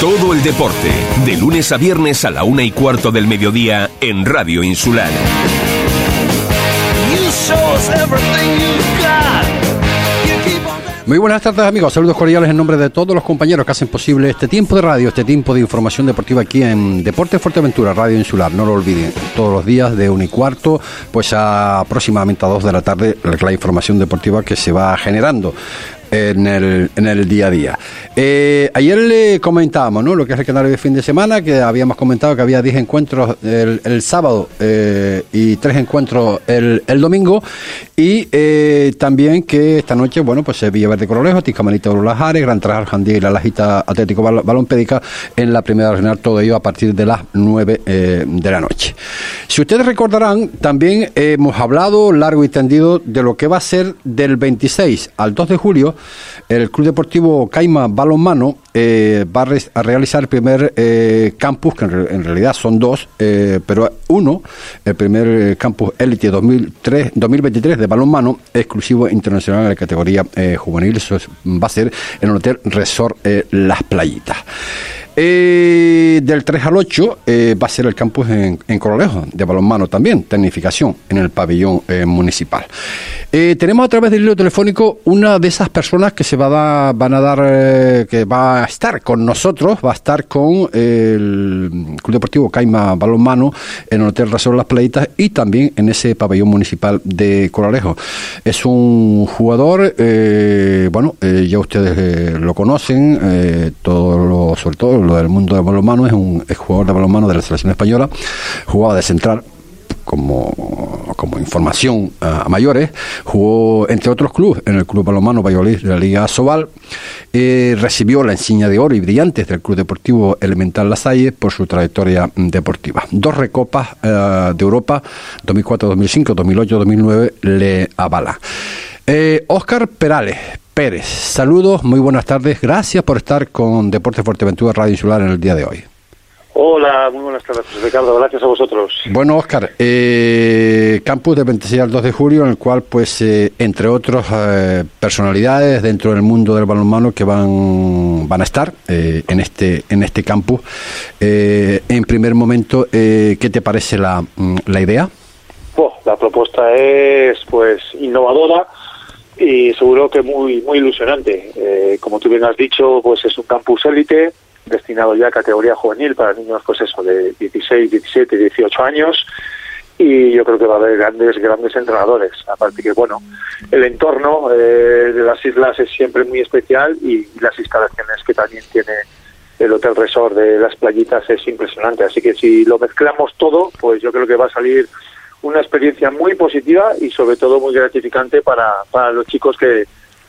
Todo el deporte, de lunes a viernes a la una y cuarto del mediodía en Radio Insular. Muy buenas tardes amigos, saludos cordiales en nombre de todos los compañeros que hacen posible este tiempo de radio, este tiempo de información deportiva aquí en Deporte Fuerteventura, Radio Insular, no lo olviden, todos los días de una y cuarto, pues a aproximadamente a dos de la tarde la información deportiva que se va generando en el, en el día a día. Eh, ayer le comentábamos ¿no? lo que es el canal de fin de semana, que habíamos comentado que había 10 encuentros el, sábado eh, y 3 encuentros el, el domingo, y eh, también que esta noche, bueno, pues se Villaverde Corolejo, Tiscamanita Lajares, Gran Trajar Jandía y la Lajita Atlético Balón Pédica en la primera regional, todo ello a partir de las 9 de la noche. Si ustedes recordarán, también hemos hablado largo y tendido de lo que va a ser del 26 al 2 de julio el Club Deportivo Caima Balonmano eh, va a, realizar el primer eh, campus, que en, realidad son dos, eh, pero uno, el primer campus élite 2023 de balonmano, exclusivo internacional en la categoría juvenil. Eso va a ser en el Hotel Resort Las Playitas. Eh, del 3 al 8 eh, va a ser el campus en, en, de balonmano también, tecnificación en el pabellón eh, municipal. tenemos a través del hilo telefónico una de esas personas que se va a dar, van a dar, que va a estar con nosotros, va a estar con el Club Deportivo Caima Balonmano en el Hotel Razón Las Playitas y también en ese pabellón municipal de Corolejo. Es un jugador, bueno, ya ustedes lo conocen, todo sobre todo lo del mundo del balonmano, es un jugador de balonmano de la selección española, jugaba de central como, como información a mayores, jugó entre otros clubes en el Club Balonmano Valladolid de la Liga Sobal, eh, recibió la insignia de oro y brillantes del Club Deportivo Elemental Lasalle por su trayectoria deportiva. Dos recopas eh, de Europa, 2004-2005, 2008-2009, le avala. Eh, Oscar Perales, Pérez. Saludos, muy buenas tardes. Gracias por estar con Deportes Fuerteventura Radio Insular en el día de hoy. Hola, muy buenas tardes, Ricardo. Gracias a vosotros. Bueno, Oscar, eh, campus de 26 al 2 de julio, en el cual, pues, eh, entre otros eh, personalidades dentro del mundo del balonmano que van van a estar en este en este campus. en primer momento, ¿qué te parece la, mm, la idea? la propuesta es, pues, innovadora y seguro que muy muy ilusionante. Eh, como tú bien has dicho, pues es un campus élite destinado ya a categoría juvenil para niños, pues eso, de 16, 17, 18 años y yo creo que va a haber grandes grandes entrenadores. Aparte que, bueno, el entorno eh, de las islas es siempre muy especial y las instalaciones que también tiene el Hotel Resort de las playitas es impresionante. Así que si lo mezclamos todo, pues yo creo que va a salir una experiencia muy positiva y sobre todo muy gratificante para, para los chicos que,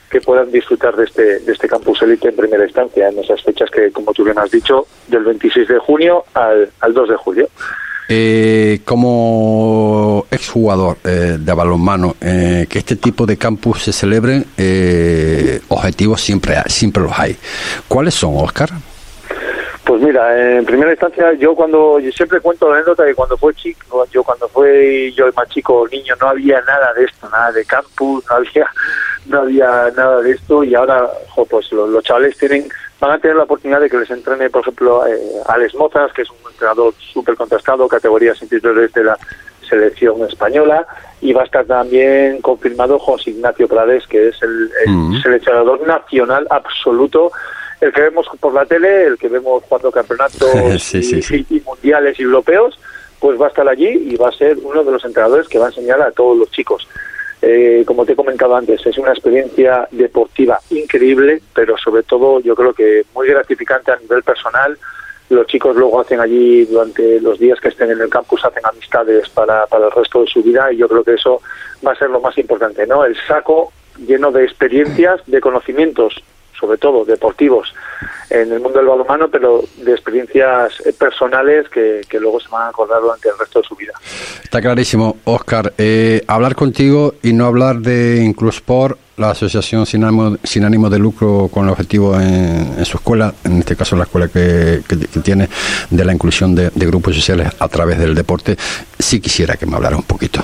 que puedan disfrutar de este, de este campus elite en primera instancia, en esas fechas que, como tú bien has dicho, del 26 de junio al, al 2 de julio. Eh, como exjugador eh, de balonmano, eh, que este tipo de campus se celebren, eh, objetivos siempre, siempre los hay. ¿Cuáles son, Oscar? Pues mira, en primera instancia, yo cuando yo siempre cuento la anécdota que cuando fue chico, yo cuando fue yo más chico niño, no había nada de esto, nada de campus, no había, no había nada de esto y ahora, pues los, chavales tienen, van a tener la oportunidad de que les entrene, por ejemplo, eh, Alex Mozas, que es un entrenador súper contrastado, categorías inferiores de la selección española, y va a estar también confirmado José Ignacio Prades, que es el, mm. seleccionador nacional absoluto el que vemos por la tele, el que vemos jugando campeonatos Y, mundiales y europeos, pues va a estar allí y va a ser uno de los entrenadores que va a enseñar a todos los chicos. Eh, como te he comentado antes, es una experiencia deportiva increíble, pero sobre todo yo creo que muy gratificante a nivel personal. Los chicos luego hacen allí, durante los días que estén en el campus, hacen amistades para, para el resto de su vida y yo creo que eso va a ser lo más importante, ¿no? El saco lleno de experiencias, de conocimientos sobre todo deportivos, en el mundo del balonmano, pero de experiencias personales que, luego se van a acordar durante el resto de su vida. Está clarísimo, Oscar. Eh, hablar contigo y no hablar de Inclusport, la asociación sin ánimo, sin ánimo de lucro con el objetivo en, su escuela, en este caso la escuela que, tiene de la inclusión de, grupos sociales a través del deporte, sí quisiera que me hablara un poquito.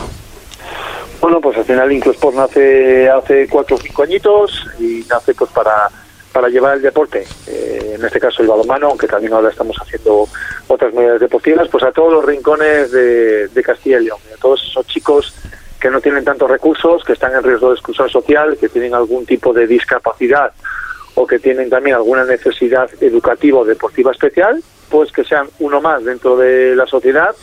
Bueno, pues al final Inclusport nace hace cuatro o cinco añitos y nace pues para para llevar el deporte, eh, en este caso el balonmano, aunque también ahora estamos haciendo otras medidas deportivas, pues a todos los rincones de, de Castilla y León, a todos esos chicos que no tienen tantos recursos, que están en riesgo de exclusión social, que tienen algún tipo de discapacidad o que tienen también alguna necesidad educativa o deportiva especial, pues que sean uno más dentro de la sociedad.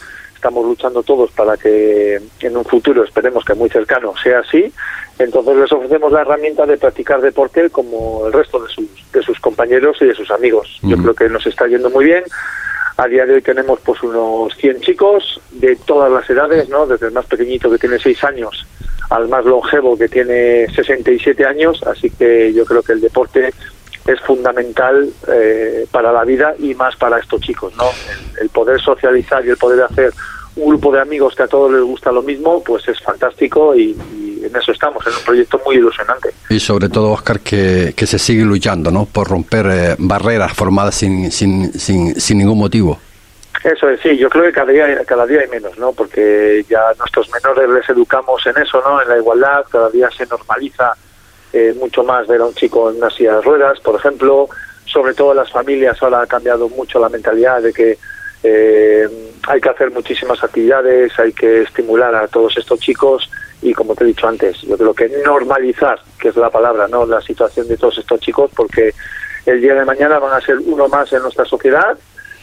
Estamos luchando todos para que en un futuro, esperemos que muy cercano, sea así. Entonces les ofrecemos la herramienta de practicar deporte como el resto de sus, de sus compañeros y de sus amigos. Yo creo que nos está yendo muy bien. A día de hoy tenemos pues unos 100 chicos de todas las edades, ¿no? Desde el más pequeñito que tiene 6 años al más longevo que tiene 67 años, así que yo creo que el deporte es fundamental eh, para la vida y más para estos chicos, ¿no? El, poder socializar y el poder hacer un grupo de amigos que a todos les gusta lo mismo, pues es fantástico y, en eso estamos, en un proyecto muy ilusionante. Y sobre todo, Oscar, que, que se sigue luchando, ¿no? Por romper eh, barreras formadas sin, sin, sin, sin ningún motivo. Eso es, sí, yo creo que cada día, cada día hay menos, ¿no? Porque ya nuestros menores les educamos en eso, ¿no? En la igualdad, cada día se normaliza eh, mucho más ver a un chico en una silla de ruedas, por ejemplo. Sobre todo las familias ahora ha cambiado mucho la mentalidad de que eh, hay que hacer muchísimas actividades, hay que estimular a todos estos chicos y como te he dicho antes, yo creo que normalizar, que es la palabra, ¿no? La situación de todos estos chicos porque el día de mañana van a ser uno más en nuestra sociedad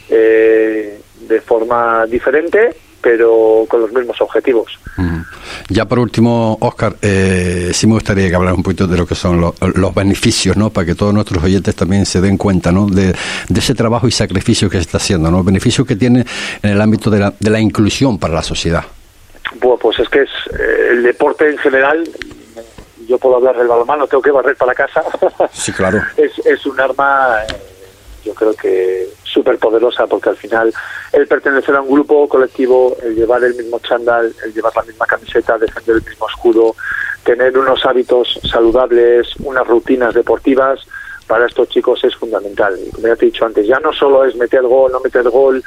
eh, de forma diferente, pero con los mismos objetivos. Ya por último, Oscar, eh, sí me gustaría que hablara un poquito de lo que son los, beneficios, ¿no? Para que todos nuestros oyentes también se den cuenta, ¿no? De, ese trabajo y sacrificio que se está haciendo, ¿no? Beneficios que tiene en el ámbito de la, de la inclusión para la sociedad. Bueno, pues es que es eh, el deporte en general. Yo puedo hablar del balonmano, tengo que barrer para la casa. Sí, claro. es, es un arma, eh, yo creo que súper poderosa porque al final el pertenecer a un grupo colectivo, el llevar el mismo chándal, el llevar la misma camiseta, defender el mismo escudo, tener unos hábitos saludables, unas rutinas deportivas, para estos chicos es fundamental. como ya te he dicho antes, ya no solo es meter gol, no meter gol,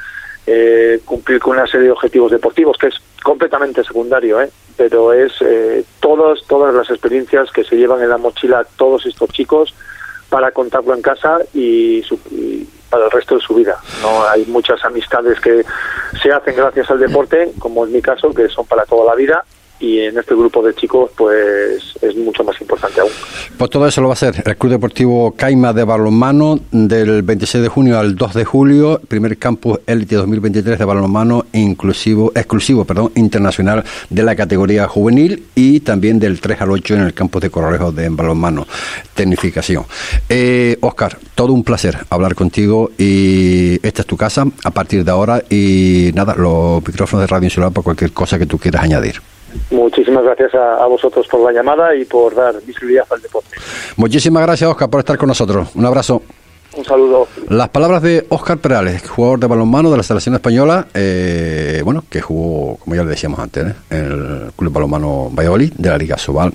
eh, cumplir con una serie de objetivos deportivos, que es completamente secundario, ¿eh? pero es eh, todas, todas las experiencias que se llevan en la mochila todos estos chicos para contarlo en casa y, y para el resto de su vida. No hay muchas amistades que se hacen gracias al deporte, como es mi caso, que son para toda la vida y en este grupo de chicos pues es mucho más importante aún. Pues todo eso lo va a hacer el Club Deportivo Caima de Balonmano del 26 de junio al 2 de julio, primer campus élite 2023 de balonmano inclusivo, exclusivo perdón, internacional de la categoría juvenil y también del 3 al 8 en el campus de Corralejo de balonmano, tecnificación. Eh, Oscar, todo un placer hablar contigo y esta es tu casa a partir de ahora y nada, los micrófonos de Radio Insular para cualquier cosa que tú quieras añadir. Muchísimas gracias a, vosotros por la llamada y por dar visibilidad al deporte. Muchísimas gracias, Oscar, por estar con nosotros. Un abrazo. Un saludo. Las palabras de Oscar Perales, jugador de balonmano de la selección española, eh, bueno, que jugó, como ya le decíamos antes, ¿eh? en el Club Balonmano Valladolid de la Liga Sobal.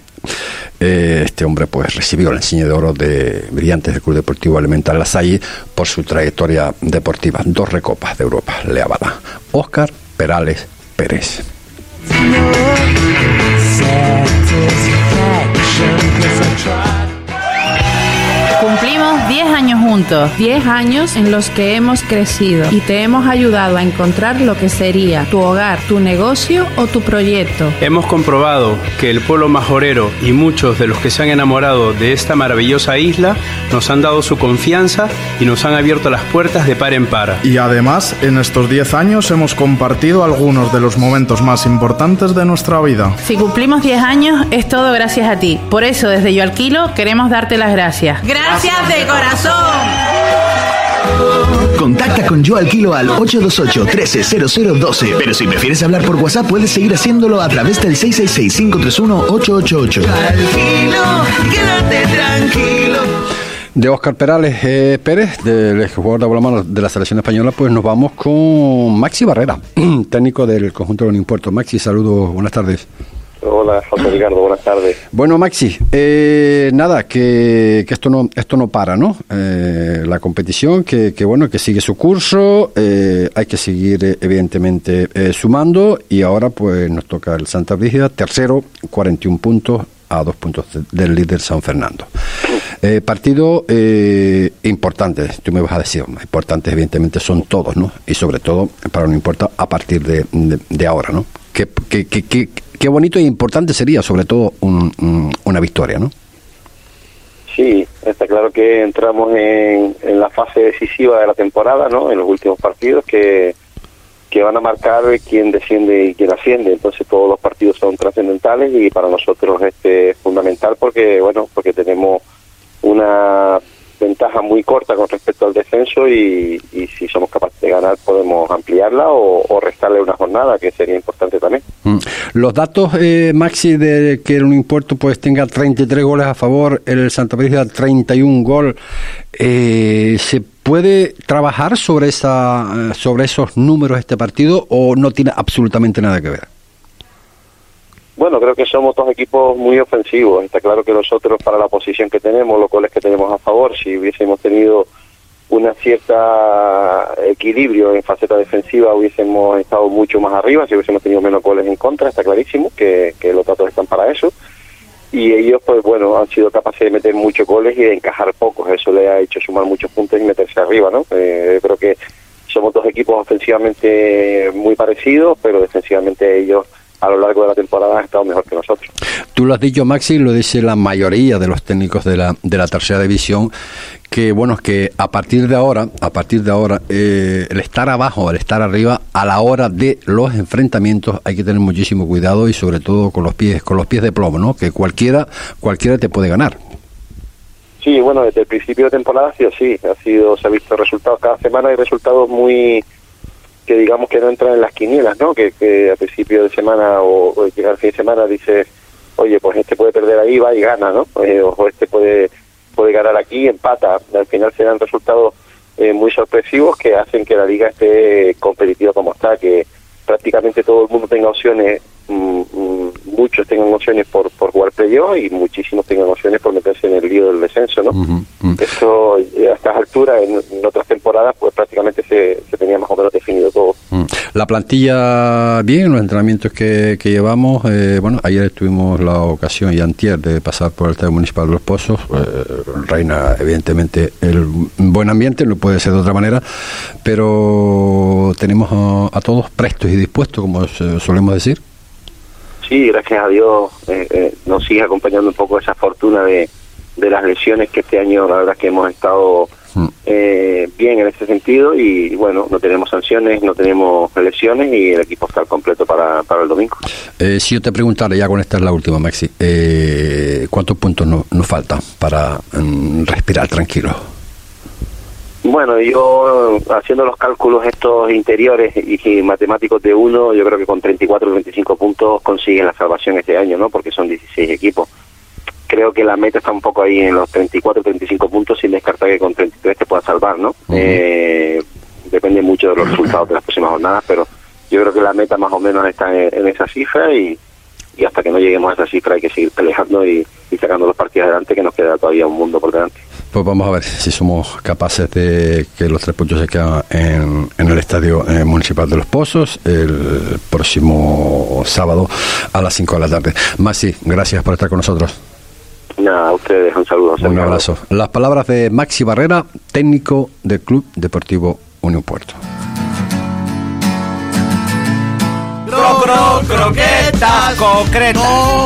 Eh, este hombre pues recibió el enseño de oro de brillantes del Club Deportivo Elemental La Salle por su trayectoria deportiva. Dos recopas de Europa le avalan. Oscar Perales Pérez. Satisfaction, cause I tried. Cumplimos 10 años juntos, 10 años en los que hemos crecido y te hemos ayudado a encontrar lo que sería tu hogar, tu negocio o tu proyecto. Hemos comprobado que el pueblo majorero y muchos de los que se han enamorado de esta maravillosa isla nos han dado su confianza y nos han abierto las puertas de par en par. Y además, en estos 10 años hemos compartido algunos de los momentos más importantes de nuestra vida. Si cumplimos 10 años es todo gracias a ti. Por eso desde Yo Alquilo queremos darte las gracias. Gracias de corazón. Contacta con Yo Alquilo al 828-130012. Pero si prefieres hablar por WhatsApp, puedes seguir haciéndolo a través del 666-531-888. Alquilo, quédate tranquilo. De Oscar Perales eh, Pérez, del jugador de balonmano de la selección española, pues nos vamos con Maxi Barrera, técnico del conjunto de los impuestos. Maxi, saludos, buenas tardes. Hola, José Ricardo, buenas tardes. Bueno, Maxi, eh, nada, que, que, esto no esto no para, ¿no? Eh, la competición, que, que, bueno, que sigue su curso, eh, hay que seguir evidentemente sumando y ahora pues nos toca el Santa Brígida, tercero, 41 puntos a dos puntos de- del líder San Fernando. Partido importante, tú me vas a decir, importantes evidentemente son todos, ¿no? Y sobre todo, para no importa, a partir de- de ahora, ¿no? Qué, qué, qué, qué- qué bonito e importante sería, sobre todo, un- un- una victoria, ¿no? Sí, está claro que entramos en, en la fase decisiva de la temporada, ¿no? En los últimos partidos que, que van a marcar quién desciende y quién asciende. Entonces todos los partidos son trascendentales y para nosotros este es fundamental porque, bueno, porque tenemos una ventaja muy corta con respecto al descenso y, si somos capaces de ganar podemos ampliarla o, o restarle una jornada que sería importante también. Mm. Los datos, eh, Maxi, de que el Unimpuerto pues tenga 33 goles a favor, el Santa Patricia 31 gol, eh, ¿se puede trabajar sobre esa eh, sobre esos números este partido o no tiene absolutamente nada que ver? Bueno, creo que somos dos equipos muy ofensivos. Está claro que nosotros, para la posición que tenemos, los goles que tenemos a favor, si hubiésemos tenido una cierta equilibrio en faceta defensiva, hubiésemos estado mucho más arriba. Si hubiésemos tenido menos goles en contra, está clarísimo que, que los datos están para eso. Y ellos, pues bueno, han sido capaces de meter muchos goles y de encajar pocos. Eso le ha hecho sumar muchos puntos y meterse arriba, ¿no? Eh, creo que somos dos equipos ofensivamente muy parecidos, pero defensivamente ellos a lo largo de la temporada han estado mejor que nosotros. Tú lo has dicho, Maxi, lo dice la mayoría de los técnicos de la, de la tercera división, que bueno, que a partir de ahora, a partir de ahora, eh, el estar abajo, el estar arriba, a la hora de los enfrentamientos hay que tener muchísimo cuidado y sobre todo con los pies, con los pies de plomo, ¿no? Que cualquiera, cualquiera te puede ganar. Sí, bueno, desde el principio de temporada ha sido así, ha sido, se ha visto resultados, cada semana hay resultados muy, que digamos que no entran en las quinielas, ¿no? Que, que al principio de semana o, o al fin de semana dice, oye, pues este puede perder ahí, va y gana, ¿no? Eh, o este puede, puede ganar aquí, empata, al final se dan resultados eh, muy sorpresivos que hacen que la liga esté competitiva como está, que prácticamente todo el mundo tenga opciones, mm, mm, muchos tengan opciones por, por jugar playoff y muchísimos tengan opciones por meterse en el lío del descenso, ¿no? Eso eh, a estas alturas, en, en otras temporadas, pues prácticamente se, se tenía más o menos definido. La plantilla bien, los entrenamientos que, que llevamos, eh, bueno, ayer tuvimos la ocasión y antier de pasar por el Estadio Municipal de Los Pozos, eh, reina evidentemente el buen ambiente, no puede ser de otra manera, pero tenemos a, todos prestos y dispuestos, como solemos decir. Sí, gracias a Dios eh, eh, nos sigue acompañando un poco esa fortuna de, de las lesiones que este año la verdad que hemos estado eh, bien en ese sentido y bueno, no tenemos sanciones, no tenemos lesiones y el equipo está al completo para, para el domingo. Eh, si yo te preguntara, ya con esta es la última, Maxi, eh, ¿cuántos puntos no- nos faltan para mm, respirar tranquilo? Bueno, yo haciendo los cálculos estos interiores y, y matemáticos de uno, yo creo que con 34 o 25 puntos consiguen la salvación este año, ¿no? Porque son 16 equipos. Creo que la meta está un poco ahí en los 34 o 35 puntos sin descartar que con 33 te pueda salvar, ¿no? Eh, depende mucho de los resultados de las próximas jornadas, pero yo creo que la meta más o menos está en, en esa cifra y, y hasta que no lleguemos a esa cifra hay que seguir peleando y, y sacando los partidos adelante que nos queda todavía un mundo por delante. Pues vamos a ver si somos capaces de que los tres puntos se quedan en, en el Estadio eh, Municipal de Los Pozos el próximo sábado a las 5 de la tarde. Maxi, gracias por estar con nosotros. Nada, a ustedes un saludo. Un abrazo. Las palabras de Maxi Barrera, técnico del Club Deportivo Unión Puerto. Cro, cro, croquetas, concretas.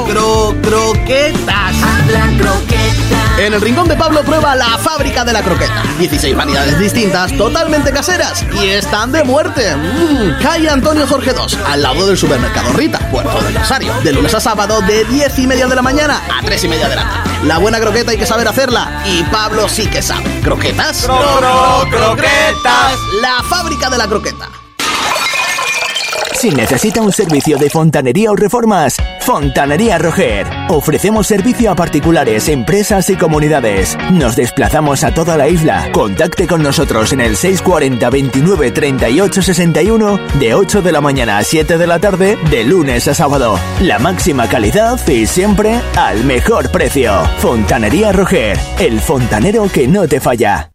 Cro, croquetas. Hablan croquetas. En el rincón de Pablo prueba la fábrica de la croqueta. 16 variedades distintas, totalmente caseras y están de muerte. Mm, Calle Antonio Jorge II, al lado del supermercado Rita, Puerto del Rosario. De lunes a sábado, de 10 y media de la mañana a 3 y media de la tarde. La buena croqueta hay que saber hacerla y Pablo sí que sabe. ¿Croquetas? Cro, cro, croquetas. La fábrica de la croqueta. Si necesita un servicio de fontanería o reformas, Fontanería Roger. Ofrecemos servicio a particulares, empresas y comunidades. Nos desplazamos a toda la isla. Contacte con nosotros en el 640 29 38 61 de 8 de la mañana a 7 de la tarde, de lunes a sábado. La máxima calidad y siempre al mejor precio. Fontanería Roger, el fontanero que no te falla.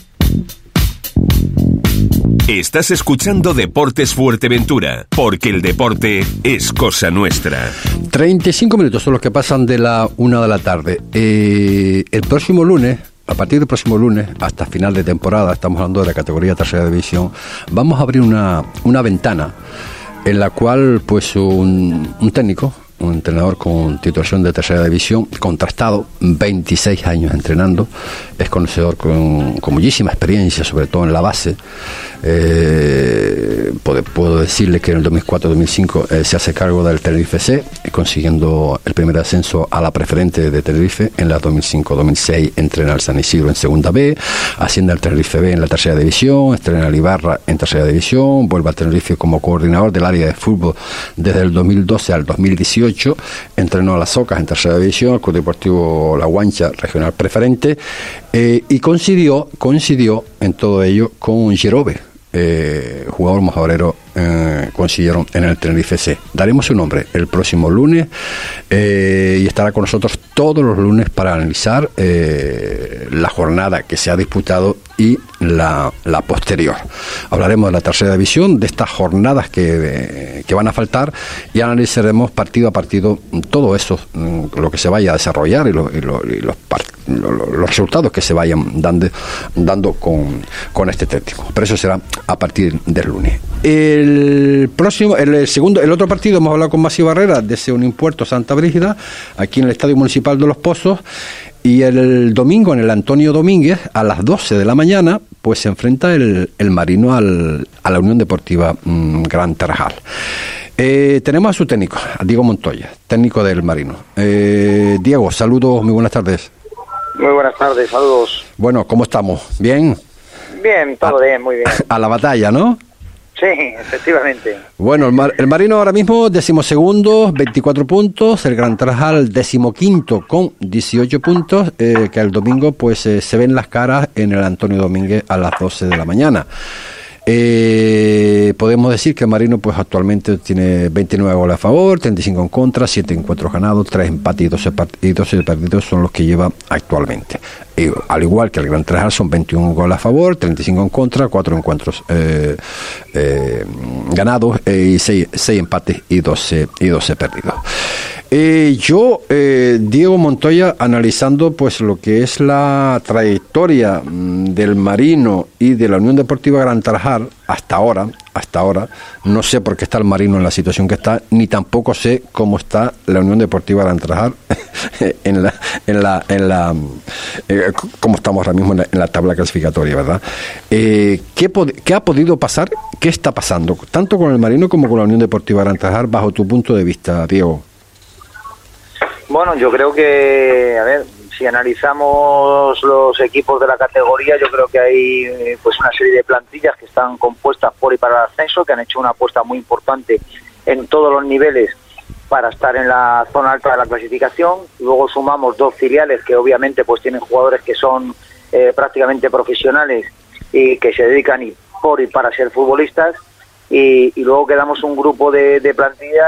Estás escuchando Deportes Fuerteventura, porque el deporte es cosa nuestra. 35 minutos son los que pasan de la una de la tarde. Eh, el próximo lunes, a partir del próximo lunes, hasta final de temporada, estamos hablando de la categoría tercera división, vamos a abrir una, una ventana en la cual pues un, un técnico, un entrenador con titulación de tercera división, contrastado, 26 años entrenando, es conocedor con, muchísima experiencia, sobre todo en la base. Eh, puedo, puedo, decirle que en el 2004-2005 eh, se hace cargo del Tenerife C, consiguiendo el primer ascenso a la preferente de Tenerife. En la 2005-2006 entrena al San Isidro en segunda B, asciende al Tenerife B en la tercera división, estrena al Ibarra en tercera división, vuelve al Tenerife como coordinador del área de fútbol desde el 2012 al 2018, entrenó a las Ocas en tercera división, el Club Deportivo La Guancha regional preferente eh, y coincidió, coincidió en todo ello con Girove eh, jugador majorero eh, consiguieron en el Tenerife C. Daremos su nombre el próximo lunes eh, y estará con nosotros todos los lunes para analizar eh, la jornada que se ha disputado y la, la, posterior. Hablaremos de la tercera división, de estas jornadas que, que, van a faltar y analizaremos partido a partido todo eso, mm, lo que se vaya a desarrollar y, lo, y, lo, y los, los, resultados que se vayan dando, dando con, con este técnico. Pero eso será a partir del lunes. Próximo, el segundo, el otro partido hemos hablado con Masi Barrera desde un impuesto Santa Brígida, aquí en el Estadio Municipal de Los Pozos, y el domingo en el Antonio Domínguez, a las 12 de la mañana, pues se enfrenta el, el Marino al, a la Unión Deportiva mmm, Gran Tarajal. Eh, tenemos a su técnico, a Diego Montoya, técnico del Marino. Eh, Diego, saludos, muy buenas tardes. Muy buenas tardes, saludos. Bueno, ¿cómo estamos? ¿Bien? Bien, todo a, bien, muy bien. A la batalla, ¿no? Sí, efectivamente. Bueno, el, Mar, el, Marino ahora mismo decimosegundo, 24 puntos, el Gran Tarajal decimoquinto con 18 puntos, eh, que el domingo pues eh, se ven las caras en el Antonio Domínguez a las 12 de la mañana. Eh, podemos decir que Marino pues actualmente tiene 29 goles a favor, 35 en contra, 7 encuentros ganados, 3 empates y 12, y 12 partidos son los que lleva actualmente. Y, al igual que el Gran Trajal son 21 goles a favor, 35 en contra, 4 encuentros eh, eh, ganados y 6, 6, empates y 12, y 12 perdidos. Eh, yo, eh, Diego Montoya, analizando pues lo que es la trayectoria mmm, del Marino y de la Unión Deportiva Gran Tarajal hasta ahora, hasta ahora, no sé por qué está el Marino en la situación que está, ni tampoco sé cómo está la Unión Deportiva Gran Tarajal en la, en la, en la, eh, cómo estamos ahora mismo en la, en la tabla clasificatoria, ¿verdad? Eh, ¿qué, ¿qué, ha podido pasar? ¿Qué está pasando? Tanto con el Marino como con la Unión Deportiva Gran Tarajal, bajo tu punto de vista, Diego. Bueno, yo creo que, a ver, si analizamos los equipos de la categoría, yo creo que hay eh, pues una serie de plantillas que están compuestas por y para el ascenso, que han hecho una apuesta muy importante en todos los niveles para estar en la zona alta de la clasificación. Luego sumamos dos filiales que obviamente pues tienen jugadores que son eh, prácticamente profesionales y que se dedican y por y para ser futbolistas y, y, luego quedamos un grupo de, de plantilla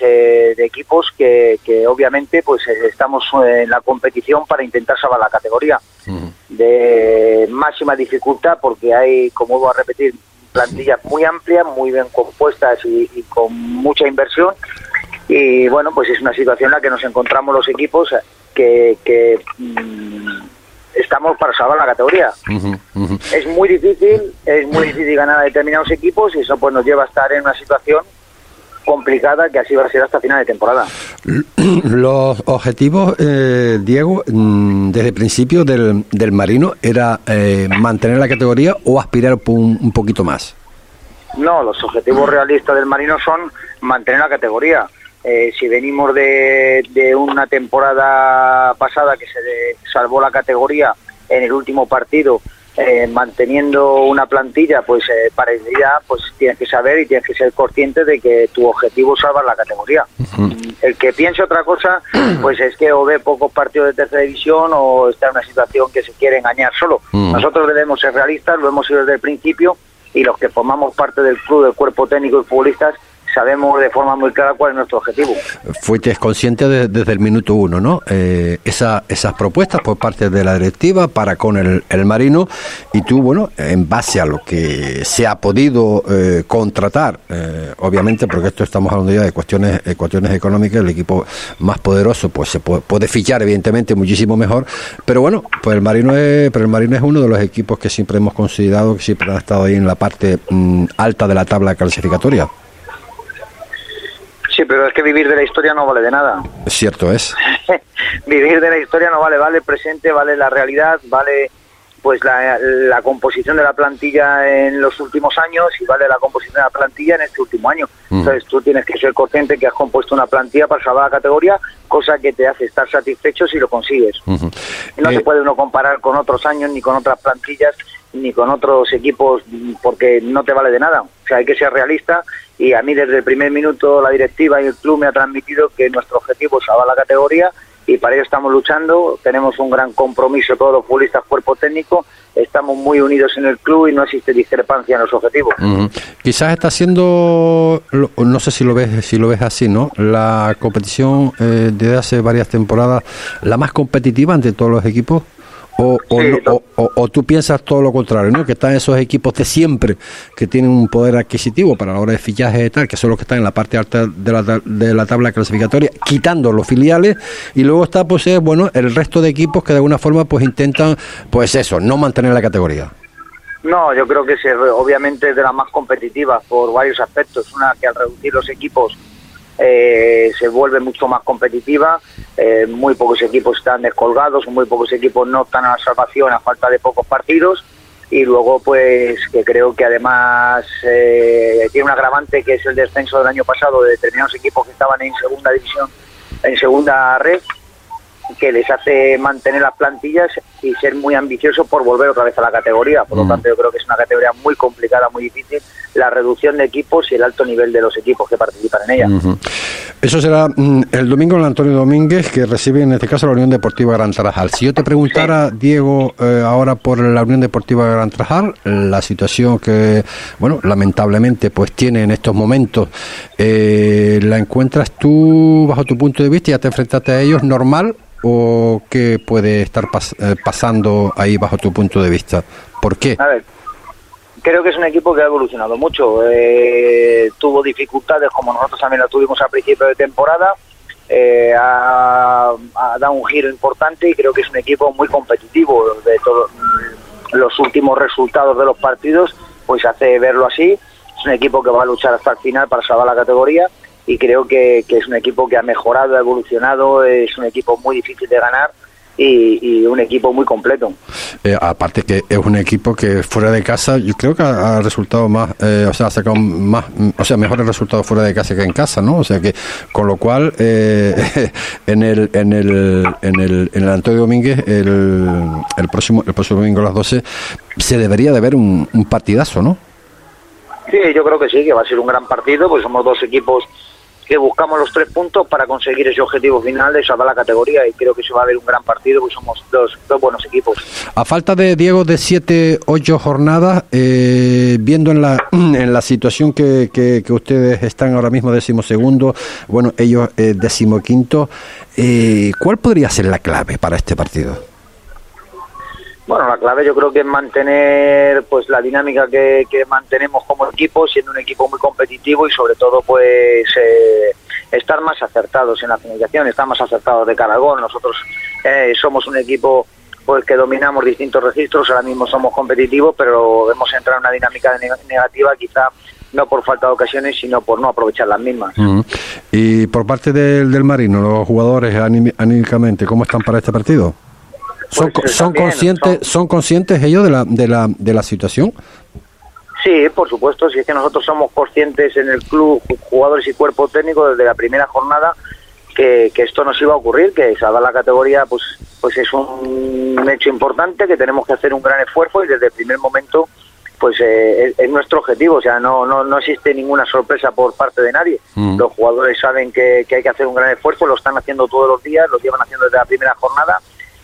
eh, de equipos que, que, obviamente pues estamos en la competición para intentar salvar la categoría uh -huh. de máxima dificultad porque hay como voy a repetir plantillas muy amplias muy bien compuestas y, y, con mucha inversión y bueno pues es una situación en la que nos encontramos los equipos que, que mmm, estamos para salvar la categoría. Uh -huh, uh -huh. Es muy difícil, es muy difícil ganar a determinados equipos y eso pues nos lleva a estar en una situación complicada que así va a ser hasta final de temporada. Los objetivos, eh, Diego, mm, desde el principio del, del Marino, ¿era eh, mantener la categoría o aspirar un, un poquito más? No, los objetivos realistas del Marino son mantener la categoría. Eh, si venimos de, de, una temporada pasada que se de, salvó la categoría en el último partido eh, manteniendo una plantilla pues eh, parecida, pues tienes que saber y tienes que ser consciente de que tu objetivo es salvar la categoría. El que piense otra cosa, pues es que o ve pocos partidos de tercera división o está en una situación que se quiere engañar solo. Nosotros debemos ser realistas, lo hemos sido desde el principio y los que formamos parte del club, del cuerpo técnico y futbolistas, sabemos de forma muy clara cuál es nuestro objetivo. Fuiste consciente de- desde el minuto uno, ¿no? Eh, esa- esas propuestas por parte de la directiva para con el, el Marino y tú, bueno, en base a lo que se ha podido eh, contratar, eh, obviamente, porque esto estamos hablando ya de cuestiones, eh, cuestiones económicas, el equipo más poderoso pues se puede, puede fichar evidentemente muchísimo mejor, pero bueno, pues el Marino es, pero el Marino es uno de los equipos que siempre hemos considerado que siempre han estado ahí en la parte mm, alta de la tabla clasificatoria. Sí, pero es que vivir de la historia no vale de nada. Cierto es. vivir de la historia no vale, vale el presente, vale la realidad, vale pues la, la composición de la plantilla en los últimos años y vale la composición de la plantilla en este último año. Mm. Entonces tú tienes que ser consciente que has compuesto una plantilla para salvar la categoría, cosa que te hace estar satisfecho si lo consigues. No Eh, se puede uno comparar con otros años, ni con otras plantillas, ni con otros equipos, porque no te vale de nada. O sea, hay que ser realista y a mí desde el primer minuto la directiva y el club me ha transmitido que nuestro objetivo es salvar la categoría y para ello estamos luchando. Tenemos un gran compromiso todos los futbolistas, cuerpo técnico, estamos muy unidos en el club y no existe discrepancia en los objetivos. Quizás está siendo, no sé si lo ves, si lo ves así, ¿no? La competición eh, desde hace varias temporadas la más competitiva entre todos los equipos. O, o, no- o- o- tú piensas todo lo contrario, ¿no? Que están esos equipos de siempre que tienen un poder adquisitivo para la hora de fichaje y tal, que son los que están en la parte alta de la, de la tabla clasificatoria, quitando los filiales, y luego está, pues, eh, bueno, el resto de equipos que de alguna forma, pues, intentan, pues, eso, no mantener la categoría. No, yo creo que se, obviamente es de las más competitivas por varios aspectos. Una, que al reducir los equipos eh, se vuelve mucho más competitiva. eh, muy pocos equipos están descolgados, muy pocos equipos no están a la salvación a falta de pocos partidos. Y luego, pues, que creo que además eh, tiene un agravante que es el descenso del año pasado de determinados equipos que estaban en segunda división, en segunda red, que les hace mantener las plantillas y ser muy ambiciosos por volver otra vez a la categoría. Por lo Mm. tanto, yo creo que es una categoría muy complicada, muy difícil, la reducción de equipos y el alto nivel de los equipos que participan en ella. Eso será mm, el domingo en el Antonio Domínguez, que recibe en este caso la Unión Deportiva Gran Tarajal. Si yo te preguntara, Diego, eh, ahora por la Unión Deportiva Gran Tarajal, la situación que, bueno, lamentablemente pues tiene en estos momentos, eh, ¿la encuentras tú, bajo tu punto de vista, ya te enfrentaste a ellos normal o qué puede estar pas- eh, pasando ahí bajo tu punto de vista? ¿Por qué? A ver, creo que es un equipo que ha evolucionado mucho. Eh, tuvo dificultades como nosotros también la tuvimos al principio de temporada. Eh, ha, dado un giro importante y creo que es un equipo muy competitivo. De todos los últimos resultados de los partidos, pues hace verlo así. Es un equipo que va a luchar hasta el final para salvar la categoría y creo que, que es un equipo que ha mejorado, ha evolucionado, es un equipo muy difícil de ganar y, y un equipo muy completo. Eh, aparte que es un equipo que fuera de casa, yo creo que ha, resultado más, eh, o sea, ha sacado más, o sea, mejores resultados fuera de casa que en casa, ¿no? O sea que, con lo cual, eh, en el, en el, en el, en el Antonio Domínguez, el, el próximo, el próximo domingo a las 12, se debería de ver un, un partidazo, ¿no? Sí, yo creo que sí, que va a ser un gran partido, pues somos dos equipos que buscamos los tres puntos para conseguir ese objetivo final de salvar la categoría y creo que se va a ver un gran partido, pues somos dos, dos buenos equipos. A falta de Diego de siete, ocho jornadas, eh, viendo en la en la situación que, que, que ustedes están ahora mismo decimosegundo, bueno, ellos eh, decimoquinto, eh, ¿cuál podría ser la clave para este partido? Bueno, la clave yo creo que es mantener pues la dinámica que, mantenemos como equipo, siendo un equipo muy competitivo y sobre todo pues eh, estar más acertados en la finalización, estar más acertados de cara al gol. Nosotros eh, somos un equipo pues que dominamos distintos registros, ahora mismo somos competitivos, pero hemos entrado en una dinámica ne- negativa quizá no por falta de ocasiones, sino por no aprovechar las mismas. Y por parte del, del Marino, los jugadores aní- anímicamente, ¿cómo están para este partido? ¿Son, son conscientes son conscientes ellos de la, de la, de la situación? Sí, por supuesto, si es que nosotros somos conscientes en el club, ju- jugadores y cuerpo técnico, desde la primera jornada, que, que esto nos iba a ocurrir, que salvar la categoría pues, pues es un hecho importante, que tenemos que hacer un gran esfuerzo y desde el primer momento pues eh, es, nuestro objetivo, o sea, no, no, no existe ninguna sorpresa por parte de nadie. Mm. Los jugadores saben que, que hay que hacer un gran esfuerzo, lo están haciendo todos los días, lo llevan haciendo desde la primera jornada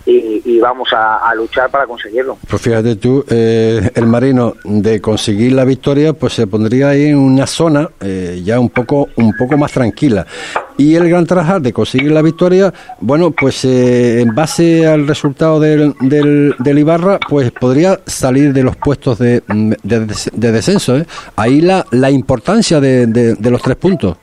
y, y vamos a, luchar para conseguirlo. Pues fíjate tú, eh, el marino de conseguir la victoria, pues se pondría ahí en una zona eh, ya un poco, un poco más tranquila. Y el Gran Tarajal de conseguir la victoria, bueno, pues eh, en base al resultado del, del, Ibarra, pues podría salir de los puestos de, de, de descenso. ¿eh? Ahí la, la importancia de, de los tres puntos.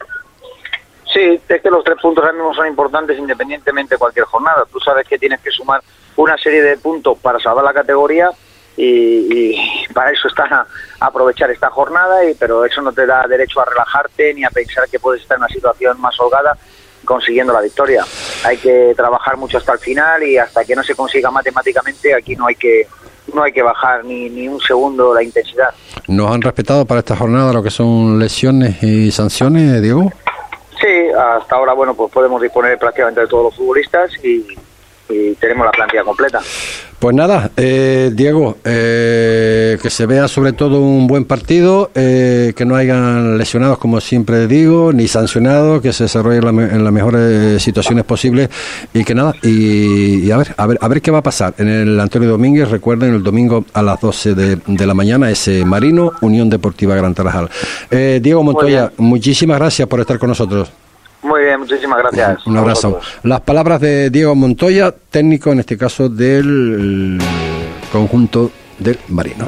Sí, es que los tres puntos ahora son importantes independientemente de cualquier jornada. Tú sabes que tienes que sumar una serie de puntos para salvar la categoría y, para eso está aprovechar esta jornada, y, pero eso no te da derecho a relajarte ni a pensar que puedes estar en una situación más holgada consiguiendo la victoria. Hay que trabajar mucho hasta el final y hasta que no se consiga matemáticamente aquí no hay que no hay que bajar ni, ni un segundo la intensidad. ¿Nos han respetado para esta jornada lo que son lesiones y sanciones, Diego? Sí, hasta ahora bueno pues podemos disponer prácticamente de todos los futbolistas y, y tenemos la plantilla completa. Pues nada, eh, Diego, eh, que se vea sobre todo un buen partido, eh, que no hayan lesionados, como siempre digo, ni sancionados, que se desarrolle en, la en las mejores situaciones posibles y que nada, y, y a ver, a ver, a ver qué va a pasar en el Antonio Domínguez. Recuerden el domingo a las 12 de, de la mañana ese Marino Unión Deportiva Gran Tarajal. Eh, Diego Montoya, muchísimas gracias por estar con nosotros. Muy bien, muchísimas gracias. Un abrazo. Las palabras de Diego Montoya, técnico en este caso del conjunto del Marino.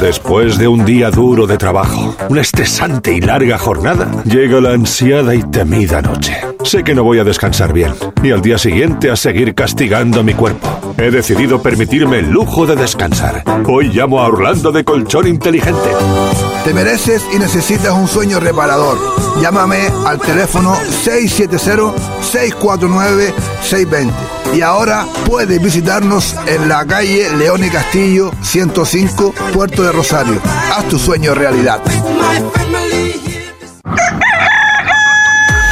Después de un día duro de trabajo, una estresante y larga jornada, llega la ansiada y temida noche. Sé que no voy a descansar bien y al día siguiente a seguir castigando mi cuerpo. He decidido permitirme el lujo de descansar. Hoy llamo a Orlando de Colchón Inteligente. Te mereces y necesitas un sueño reparador. Llámame al teléfono 670-649-620. Y ahora puedes visitarnos en la calle León y Castillo 105, Puerto de Rosario. Haz tu sueño realidad.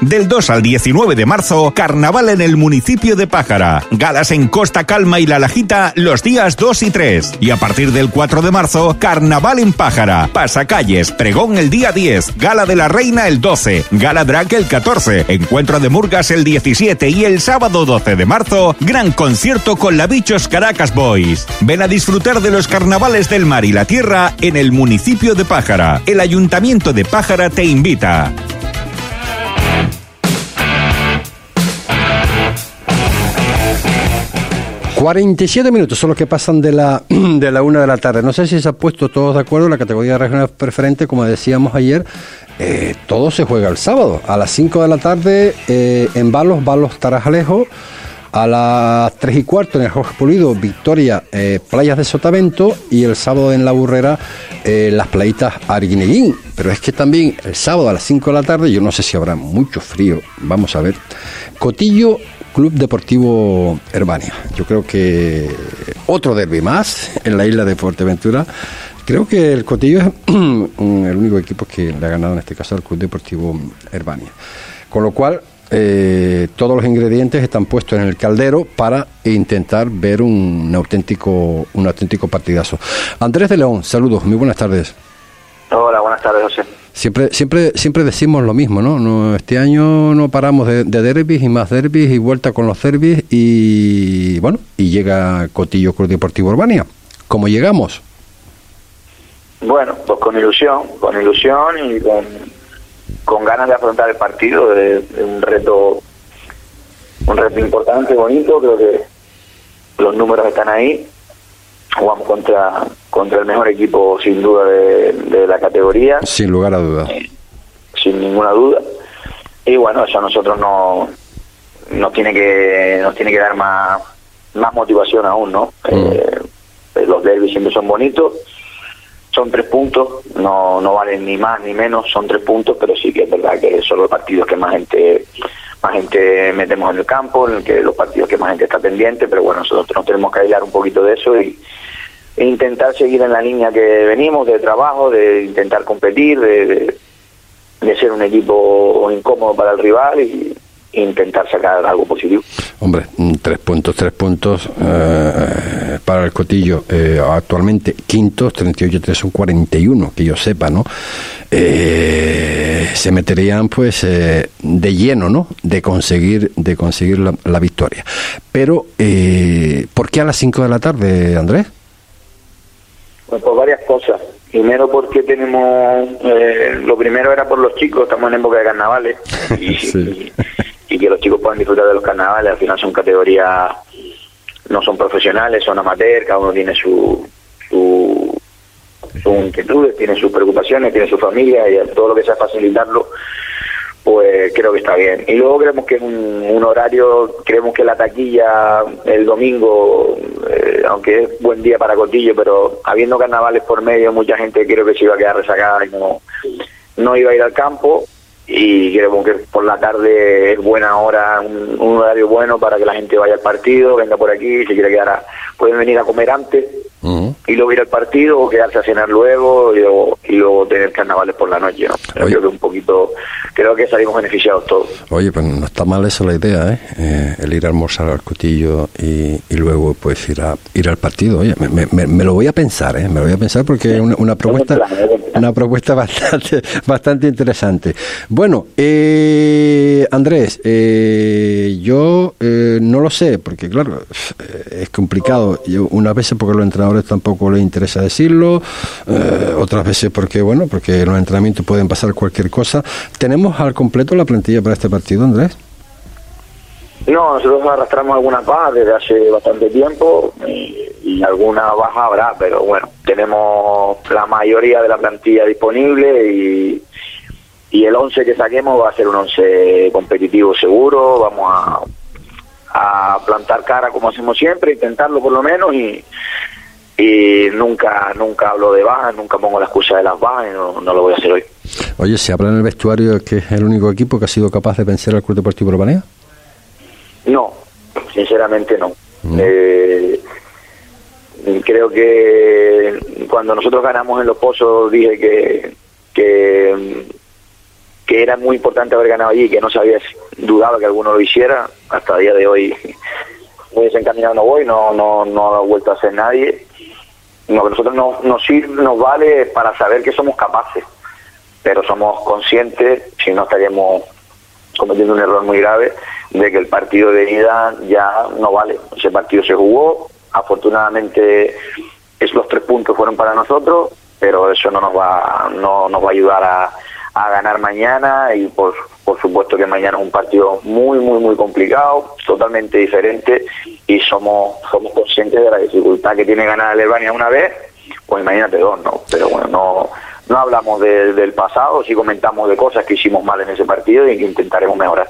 Del 2 al 19 de marzo, carnaval en el municipio de Pájara. Galas en Costa Calma y La Lajita los días 2 y 3. Y a partir del 4 de marzo, carnaval en Pájara. Pasacalles, pregón el día 10, Gala de la Reina el 12, Gala Drag el 14, Encuentro de Murgas el 17 y el sábado 12 de marzo, gran concierto con la Bichos Caracas Boys. Ven a disfrutar de los carnavales del mar y la tierra en el municipio de Pájara. El Ayuntamiento de Pájara te invita. 47 minutos son los que pasan de la, de la una de la tarde. No sé si se ha puesto todos de acuerdo. La categoría regional preferente, como decíamos ayer, eh, todo se juega el sábado. A las 5 de la tarde eh, en Balos, Balos Tarajalejo. A las 3 y cuarto en el Jorge Pulido, Victoria, eh, Playas de Sotavento. Y el sábado en La Burrera, las playitas Arguineguín. Pero es que también el sábado a las 5 de la tarde, yo no sé si habrá mucho frío. Vamos a ver. Cotillo Club Deportivo Herbania. Yo creo que otro derby más en la isla de Fuerteventura. Creo que el Cotillo es el único equipo que le ha ganado en este caso al Club Deportivo Herbania. Con lo cual, eh, todos los ingredientes están puestos en el caldero para intentar ver un auténtico, un auténtico partidazo. Andrés de León, saludos, muy buenas tardes. Hola, buenas tardes, José. Siempre, siempre, siempre decimos lo mismo, ¿no? No, este año no paramos de, de derbis y más derbis y vuelta con los derbis y bueno, y llega Cotillo Club Deportivo Urbania. ¿Cómo llegamos? Bueno, pues con ilusión, con ilusión y con, con ganas de afrontar el partido, de, un reto un reto importante, bonito, creo que los números están ahí, jugamos contra contra el mejor equipo sin duda de, de la categoría. Sin lugar a dudas. sin ninguna duda. Y bueno eso a nosotros no nos tiene que nos tiene que dar más más motivación aún no Eh, los derbis siempre son bonitos. Son tres puntos. No no valen ni más ni menos. Son tres puntos pero sí que es verdad que son los partidos que más gente más gente metemos en el campo en el que los partidos que más gente está pendiente pero bueno nosotros nos tenemos que aislar un poquito de eso y e intentar seguir en la línea que venimos de trabajo de intentar competir de, de, ser un equipo incómodo para el rival y intentar sacar algo positivo Hombre, mm, tres puntos, tres puntos eh, para el Cotillo. eh, actualmente quintos, 38-3 son 41, que yo sepa, ¿no? Eh, se meterían pues eh, de lleno, ¿no? De conseguir, de conseguir la, la victoria. Pero, eh, ¿por qué a las 5 de la tarde, Andrés? Pues por varias cosas. Primero porque tenemos, eh, lo primero era por los chicos, estamos en época de carnavales y, y- y que los chicos puedan disfrutar de los carnavales, al final son categorías, no son profesionales, son amateurs, cada uno tiene su, su, sus inquietudes, tiene sus preocupaciones, tiene su familia y todo lo que sea facilitarlo, pues creo que está bien. Y luego creemos que es un, un horario, creemos que la taquilla el domingo, eh, aunque es buen día para Cotillo, pero habiendo carnavales por medio, mucha gente creo que se iba a quedar rezagada y no, no iba a ir al campo. Y creemos que por la tarde es buena hora, un, un horario bueno para que la gente vaya al partido, venga por aquí, si quiere quedar, pueden venir a comer antes y luego ir al partido o quedarse a cenar luego y luego, y luego tener carnavales por la noche. ¿no? Pero Creo que un poquito, creo que salimos beneficiados todos. Oye, pues no está mal eso la idea, ¿eh? Eh, el ir a almorzar al Cotillo y, y luego pues ir a ir al partido. Oye, me, me- me lo voy a pensar, ¿eh? Me lo voy a pensar porque es una, una propuesta una propuesta bastante bastante interesante. Bueno, eh, Andrés, eh, yo eh, no lo sé porque claro eh, es complicado. Yo unas veces porque a los tampoco les interesa decirlo, eh, otras veces porque bueno porque en los entrenamientos pueden pasar cualquier cosa. Tenemos al completo la plantilla para este partido, Andrés. No, nosotros arrastramos algunas bajas desde hace bastante tiempo y, y alguna baja habrá, pero bueno, tenemos la mayoría de la plantilla disponible y, y el 11 que saquemos va a ser un 11 competitivo seguro, vamos a, a plantar cara como hacemos siempre, intentarlo por lo menos y, y nunca nunca hablo de bajas, nunca pongo la excusa de las bajas y no, no lo voy a hacer hoy. Oye, ¿se habla en el vestuario que es el único equipo que ha sido capaz de vencer al Club Deportivo Urbanía? No, sinceramente no. Eh, creo que cuando nosotros ganamos en Los Pozos dije que, que, que era muy importante haber ganado allí, que no se había dudado que alguno lo hiciera. Hasta el día de hoy muy desencaminado no voy, no, no, no ha vuelto a hacer nadie. Lo que nosotros nos, nos sirve, nos vale para saber que somos capaces, pero somos conscientes, si no estaríamos cometiendo un error muy grave de que el partido de ida ya no vale. Ese partido se jugó, afortunadamente es, los tres puntos fueron para nosotros, pero eso no nos va, no nos va a ayudar a, a ganar mañana y por, por supuesto que mañana es un partido muy, muy, muy complicado, totalmente diferente y somos, somos conscientes de la dificultad que tiene ganar Alemania una vez, pues imagínate dos, ¿no? Pero bueno, no, no hablamos de- del pasado, sí comentamos de cosas que hicimos mal en ese partido y que intentaremos mejorar.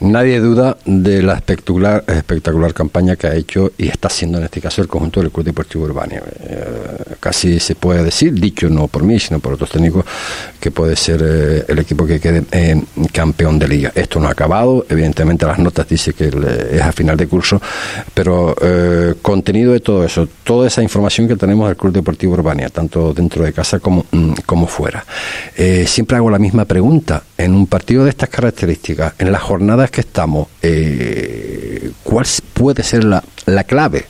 Nadie duda de la espectacular, espectacular campaña que ha hecho y está haciendo en este caso el conjunto del Club Deportivo Urbania. Eh, casi se puede decir, dicho no por mí, sino por otros técnicos, que puede ser eh, el equipo que quede eh, campeón de liga. Esto no ha acabado, evidentemente las notas dicen que es a final de curso, pero eh, contenido de todo eso, toda esa información que tenemos del Club Deportivo Urbania, tanto dentro de casa como, mm, como fuera. Siempre hago la misma pregunta. En un partido de estas características, en las que estamos, eh, ¿cuál puede ser la, la clave?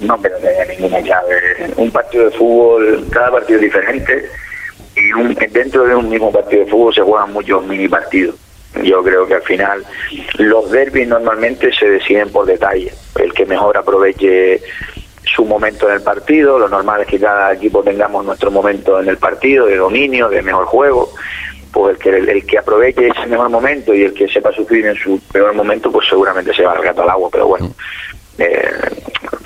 No, pero no hay ninguna llave. Un partido de fútbol, cada partido es diferente y un- dentro de un mismo partido de fútbol se juegan muchos mini partidos. Yo creo que al final los derbis normalmente se deciden por detalle. El que mejor aproveche su momento en el partido, lo normal es que cada equipo tengamos nuestro momento en el partido de dominio, de mejor juego. Pues el que, el, que aproveche ese mejor momento y el que sepa sufrir en su peor momento, pues seguramente se va al gato al agua. Pero bueno, eh,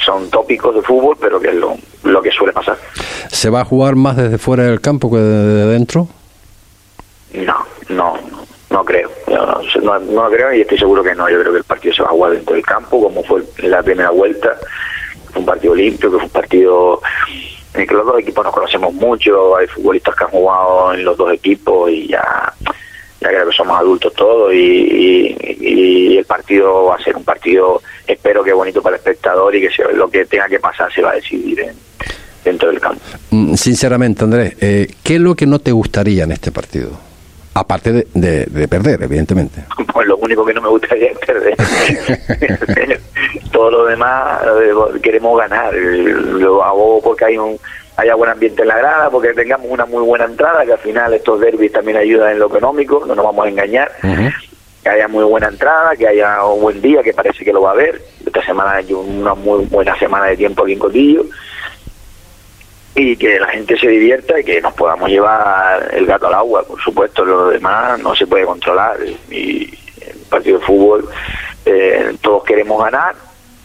son tópicos de fútbol, pero que es lo, lo que suele pasar. ¿Se va a jugar más desde fuera del campo que desde dentro? No, no, no creo. No, no, no creo y estoy seguro que no. Yo creo que el partido se va a jugar dentro del campo, como fue en la primera vuelta. Fue un partido limpio, que fue un partido el que los dos equipos nos conocemos mucho. Hay futbolistas que han jugado en los dos equipos y ya, ya creo que somos adultos todos. Y, y- y el partido va a ser un partido, espero que bonito para el espectador y que se- lo que tenga que pasar se va a decidir en- dentro del campo. Mm, Sinceramente, Andrés, eh, ¿qué es lo que no te gustaría en este partido? Aparte de, de- de perder, evidentemente. Pues lo único que no me gustaría es perder. Todo lo demás eh, queremos ganar. Lo hago porque hay un haya buen ambiente en la grada, porque tengamos una muy buena entrada, que al final estos derbis también ayudan en lo económico, no nos vamos a engañar. Que haya muy buena entrada, que haya un buen día, que parece que lo va a haber. Esta semana hay una muy buena semana de tiempo aquí en Cotillo. Y que la gente se divierta y que nos podamos llevar el gato al agua. Por supuesto, lo demás no se puede controlar. Y el partido de fútbol eh, todos queremos ganar,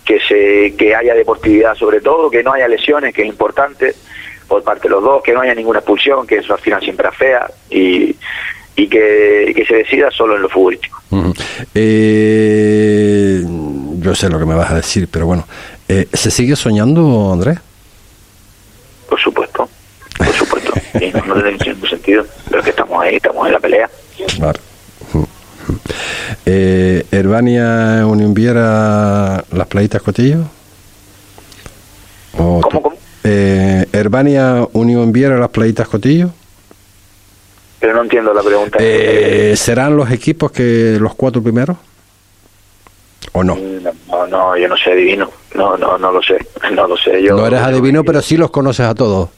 que se que haya deportividad sobre todo, que no haya lesiones, que es importante por parte de los dos, que no haya ninguna expulsión, que eso al final siempre afea y, y que, que se decida solo en lo futbolístico. Eh, yo sé lo que me vas a decir, pero bueno, eh, ¿se sigue soñando, Andrés? Por supuesto, por supuesto. Y no, no tiene ningún sentido, pero que estamos ahí, estamos en la pelea. Claro. Eh, ¿Herbania Unión Viera las playitas Cotillo? ¿Cómo, cómo? Eh, ¿Herbania Unión Viera las playitas Cotillo? Pero no entiendo la pregunta. Eh, ¿Serán los equipos que los cuatro primeros? ¿O no? No, no, yo no sé adivino. No, no, no lo sé. No lo sé. Yo, no eres adivino, pero sí los conoces a todos.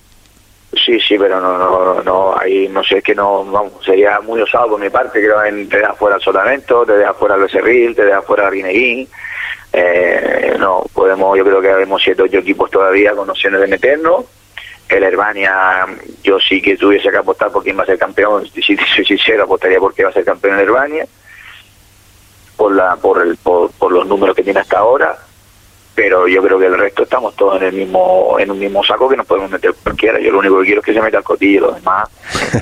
Sí, sí, pero no, no, no, ahí no sé, es que no, vamos, sería muy osado por mi parte, creo que te deja fuera el Solamento, te deja fuera el Becerril, te deja fuera Rineguín, eh, no, podemos, yo creo que habemos siete ocho equipos todavía con opciones de meternos, el Herbania, yo sí que tuviese que apostar por quién va a ser campeón, si si soy sincero, apostaría por quién va a ser campeón el Herbania, por, la, por, el, por, por los números que tiene hasta ahora, pero yo creo que el resto estamos todos en el mismo en un mismo saco que nos podemos meter cualquiera. Yo lo único que quiero es que se meta el cotillo, los demás,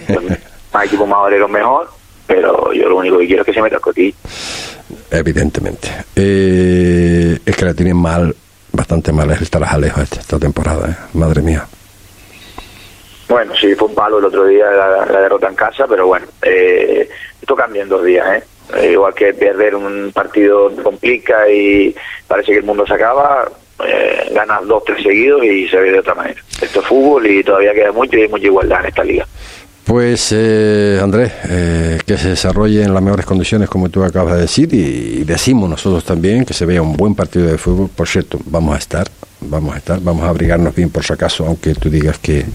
más equipos más obreros mejor, pero yo lo único que quiero es que se meta el cotillo. Evidentemente. Eh, es que la tienen mal, bastante mal el Tarajalejo esta, esta temporada, ¿eh? madre mía. Bueno, sí, fue un palo el otro día la, la derrota en casa, pero bueno, eh, esto cambia en dos días, ¿eh? Eh, igual que perder un partido complica y parece que el mundo se acaba, eh, ganas dos, tres seguidos y se ve de otra manera. Esto es fútbol y todavía queda mucho y hay mucha igualdad en esta liga. Pues eh, Andrés, eh, que se desarrolle en las mejores condiciones como tú acabas de decir y decimos nosotros también que se vea un buen partido de fútbol. Por cierto, vamos a estar, vamos a estar, vamos a abrigarnos bien por si acaso, aunque tú digas que,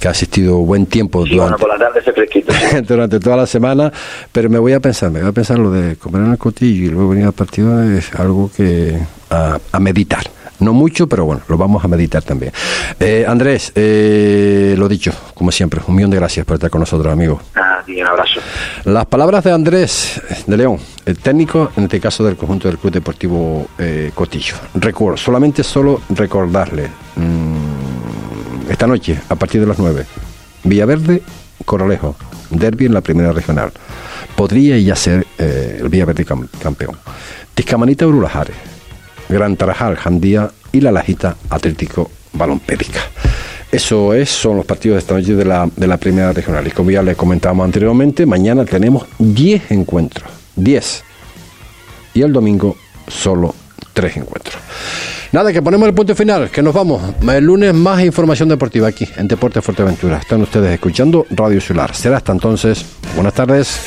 que ha asistido buen tiempo bueno, durante, por la tarde se fresquito. durante toda la semana, pero me voy a pensar, me voy a pensar lo de comer en el cotillo y luego venir al partido es algo que a, a meditar. No mucho, pero bueno, lo vamos a meditar también. Eh, Andrés, eh, lo dicho, como siempre, un millón de gracias por estar con nosotros, amigo. Ah, y un abrazo. Las palabras de Andrés de León, el técnico, en este caso del conjunto del Club Deportivo eh, Cotillo. Recuerdo, solamente solo recordarle, mmm, esta noche, a partir de las 9, Villaverde, Coralejo, derby en la primera regional. Podría ya ser eh, el Villaverde cam campeón. Tiscamanita, Urulajares, Gran Tarajal, Jandía y La Lajita Atlético Balompédica. Eso es, son los partidos de esta noche de la, de la primera regional. Y como ya les comentábamos anteriormente, mañana tenemos 10 encuentros. 10. Y el domingo solo 3 encuentros. Nada, que ponemos el punto final, que nos vamos. El lunes más información deportiva aquí en Deportes Fuerteventura. Están ustedes escuchando Radio Solar. Será hasta entonces. Buenas tardes.